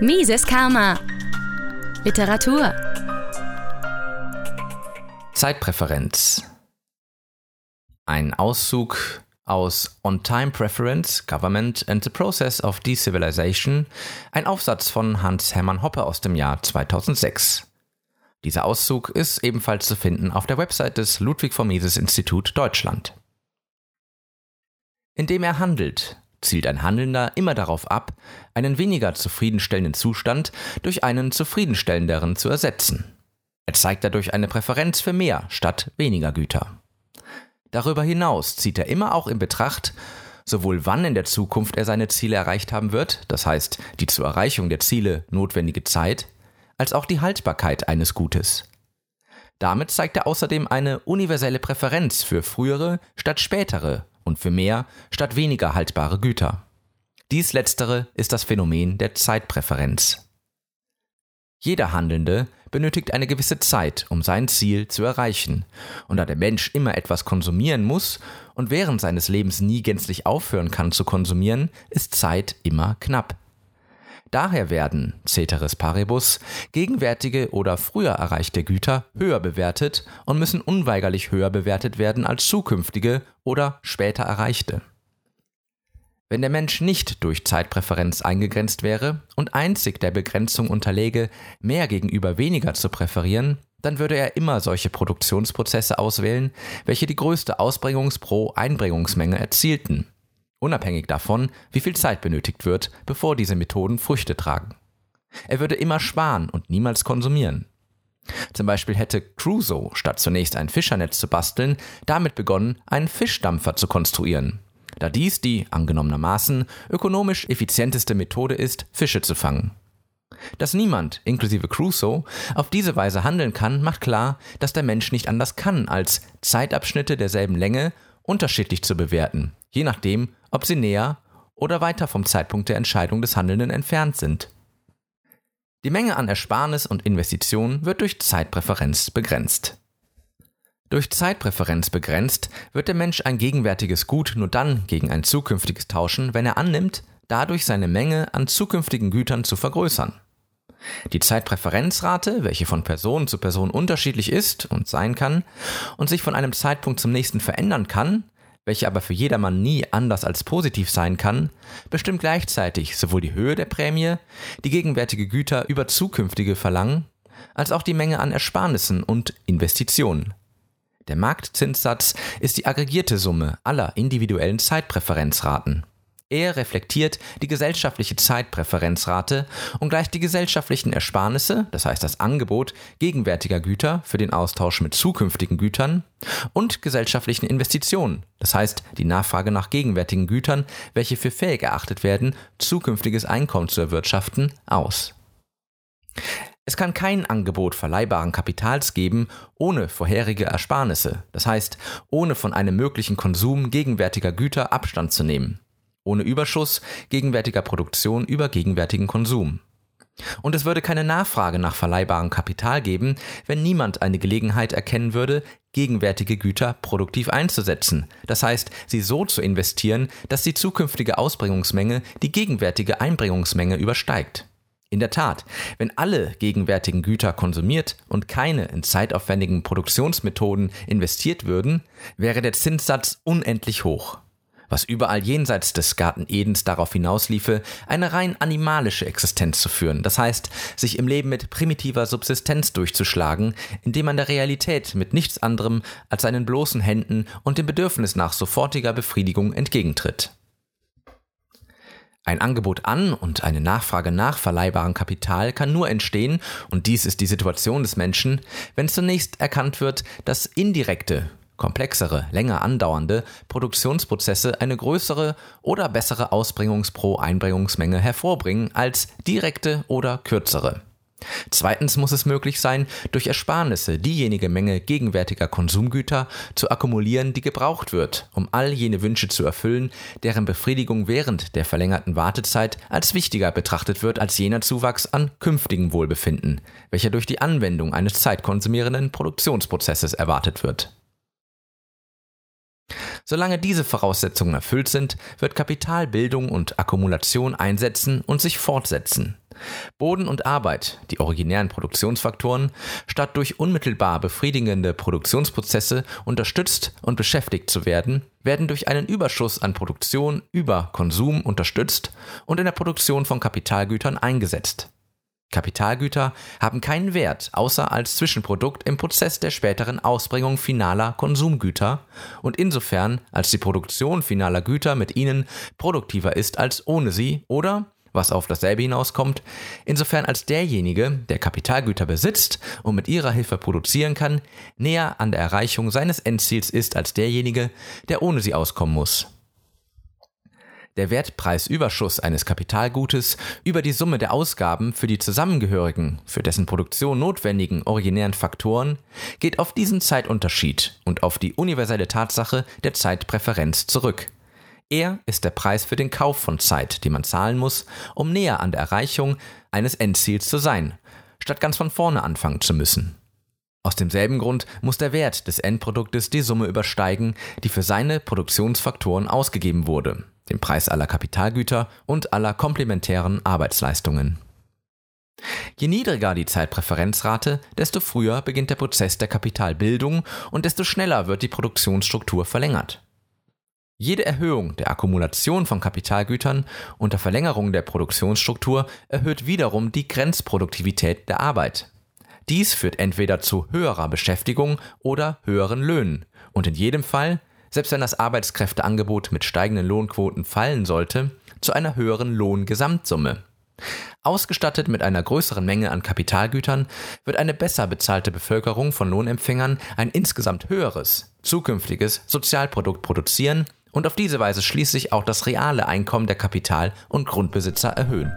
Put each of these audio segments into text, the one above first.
Mises Karma. Literatur. Zeitpräferenz. Ein Auszug aus On Time Preference, Government and the Process of Decivilization, ein Aufsatz von Hans Hermann Hoppe aus dem Jahr 2006. Dieser Auszug ist ebenfalls zu finden auf der Website des Ludwig von Mises Institut Deutschland. Indem er handelt, zielt ein Handelnder immer darauf ab, einen weniger zufriedenstellenden Zustand durch einen zufriedenstellenderen zu ersetzen. Er zeigt dadurch eine Präferenz für mehr statt weniger Güter. Darüber hinaus zieht er immer auch in Betracht, sowohl wann in der Zukunft er seine Ziele erreicht haben wird, das heißt die zur Erreichung der Ziele notwendige Zeit, als auch die Haltbarkeit eines Gutes. Damit zeigt er außerdem eine universelle Präferenz für frühere statt spätere und für mehr statt weniger haltbare Güter. Dies letztere ist das Phänomen der Zeitpräferenz. Jeder Handelnde benötigt eine gewisse Zeit, um sein Ziel zu erreichen, und da der Mensch immer etwas konsumieren muss und während seines Lebens nie gänzlich aufhören kann zu konsumieren, ist Zeit immer knapp. Daher werden, ceteris paribus, gegenwärtige oder früher erreichte Güter höher bewertet und müssen unweigerlich höher bewertet werden als zukünftige oder später erreichte. Wenn der Mensch nicht durch Zeitpräferenz eingegrenzt wäre und einzig der Begrenzung unterläge, mehr gegenüber weniger zu präferieren, dann würde er immer solche Produktionsprozesse auswählen, welche die größte Ausbringungs- pro Einbringungsmenge erzielten unabhängig davon, wie viel Zeit benötigt wird, bevor diese Methoden Früchte tragen. Er würde immer sparen und niemals konsumieren. Zum Beispiel hätte Crusoe, statt zunächst ein Fischernetz zu basteln, damit begonnen, einen Fischdampfer zu konstruieren, da dies die, angenommenermaßen, ökonomisch effizienteste Methode ist, Fische zu fangen. Dass niemand, inklusive Crusoe, auf diese Weise handeln kann, macht klar, dass der Mensch nicht anders kann, als Zeitabschnitte derselben Länge unterschiedlich zu bewerten, je nachdem, ob sie näher oder weiter vom Zeitpunkt der Entscheidung des Handelnden entfernt sind. Die Menge an Ersparnis und Investition wird durch Zeitpräferenz begrenzt. Durch Zeitpräferenz begrenzt wird der Mensch ein gegenwärtiges Gut nur dann gegen ein zukünftiges tauschen, wenn er annimmt, dadurch seine Menge an zukünftigen Gütern zu vergrößern. Die Zeitpräferenzrate, welche von Person zu Person unterschiedlich ist und sein kann und sich von einem Zeitpunkt zum nächsten verändern kann, welche aber für jedermann nie anders als positiv sein kann, bestimmt gleichzeitig sowohl die Höhe der Prämie, die gegenwärtige Güter über zukünftige verlangen, als auch die Menge an Ersparnissen und Investitionen. Der Marktzinssatz ist die aggregierte Summe aller individuellen Zeitpräferenzraten. Er reflektiert die gesellschaftliche Zeitpräferenzrate und gleicht die gesellschaftlichen Ersparnisse, das heißt das Angebot gegenwärtiger Güter für den Austausch mit zukünftigen Gütern, und gesellschaftlichen Investitionen, das heißt die Nachfrage nach gegenwärtigen Gütern, welche für fähig erachtet werden, zukünftiges Einkommen zu erwirtschaften, aus. Es kann kein Angebot verleihbaren Kapitals geben ohne vorherige Ersparnisse, das heißt ohne von einem möglichen Konsum gegenwärtiger Güter Abstand zu nehmen ohne Überschuss gegenwärtiger Produktion über gegenwärtigen Konsum. Und es würde keine Nachfrage nach verleihbarem Kapital geben, wenn niemand eine Gelegenheit erkennen würde, gegenwärtige Güter produktiv einzusetzen, das heißt, sie so zu investieren, dass die zukünftige Ausbringungsmenge die gegenwärtige Einbringungsmenge übersteigt. In der Tat, wenn alle gegenwärtigen Güter konsumiert und keine in zeitaufwendigen Produktionsmethoden investiert würden, wäre der Zinssatz unendlich hoch was überall jenseits des Garten Edens darauf hinausliefe, eine rein animalische Existenz zu führen, das heißt, sich im Leben mit primitiver Subsistenz durchzuschlagen, indem man der Realität mit nichts anderem als seinen bloßen Händen und dem Bedürfnis nach sofortiger Befriedigung entgegentritt. Ein Angebot an und eine Nachfrage nach verleihbarem Kapital kann nur entstehen, und dies ist die Situation des Menschen, wenn zunächst erkannt wird, dass indirekte, komplexere, länger andauernde Produktionsprozesse eine größere oder bessere Ausbringungs- pro Einbringungsmenge hervorbringen als direkte oder kürzere. Zweitens muss es möglich sein, durch Ersparnisse diejenige Menge gegenwärtiger Konsumgüter zu akkumulieren, die gebraucht wird, um all jene Wünsche zu erfüllen, deren Befriedigung während der verlängerten Wartezeit als wichtiger betrachtet wird als jener Zuwachs an künftigem Wohlbefinden, welcher durch die Anwendung eines zeitkonsumierenden Produktionsprozesses erwartet wird. Solange diese Voraussetzungen erfüllt sind, wird Kapitalbildung und Akkumulation einsetzen und sich fortsetzen. Boden und Arbeit, die originären Produktionsfaktoren, statt durch unmittelbar befriedigende Produktionsprozesse unterstützt und beschäftigt zu werden, werden durch einen Überschuss an Produktion über Konsum unterstützt und in der Produktion von Kapitalgütern eingesetzt. Kapitalgüter haben keinen Wert außer als Zwischenprodukt im Prozess der späteren Ausbringung finaler Konsumgüter und insofern als die Produktion finaler Güter mit ihnen produktiver ist als ohne sie oder was auf dasselbe hinauskommt, insofern als derjenige, der Kapitalgüter besitzt und mit ihrer Hilfe produzieren kann, näher an der Erreichung seines Endziels ist als derjenige, der ohne sie auskommen muss. Der Wertpreisüberschuss eines Kapitalgutes über die Summe der Ausgaben für die zusammengehörigen, für dessen Produktion notwendigen originären Faktoren geht auf diesen Zeitunterschied und auf die universelle Tatsache der Zeitpräferenz zurück. Er ist der Preis für den Kauf von Zeit, die man zahlen muss, um näher an der Erreichung eines Endziels zu sein, statt ganz von vorne anfangen zu müssen. Aus demselben Grund muss der Wert des Endproduktes die Summe übersteigen, die für seine Produktionsfaktoren ausgegeben wurde, den Preis aller Kapitalgüter und aller komplementären Arbeitsleistungen. Je niedriger die Zeitpräferenzrate, desto früher beginnt der Prozess der Kapitalbildung und desto schneller wird die Produktionsstruktur verlängert. Jede Erhöhung der Akkumulation von Kapitalgütern unter Verlängerung der Produktionsstruktur erhöht wiederum die Grenzproduktivität der Arbeit. Dies führt entweder zu höherer Beschäftigung oder höheren Löhnen und in jedem Fall, selbst wenn das Arbeitskräfteangebot mit steigenden Lohnquoten fallen sollte, zu einer höheren Lohngesamtsumme. Ausgestattet mit einer größeren Menge an Kapitalgütern wird eine besser bezahlte Bevölkerung von Lohnempfängern ein insgesamt höheres, zukünftiges Sozialprodukt produzieren und auf diese Weise schließlich auch das reale Einkommen der Kapital- und Grundbesitzer erhöhen.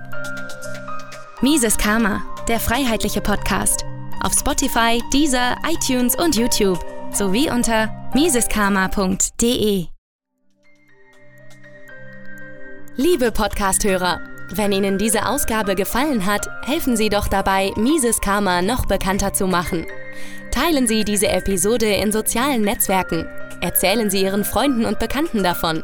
Mises Karma, der freiheitliche Podcast. Auf Spotify, Deezer, iTunes und YouTube sowie unter miseskarma.de. Liebe Podcasthörer, wenn Ihnen diese Ausgabe gefallen hat, helfen Sie doch dabei, Mises Karma noch bekannter zu machen. Teilen Sie diese Episode in sozialen Netzwerken Erzählen Sie Ihren Freunden und Bekannten davon.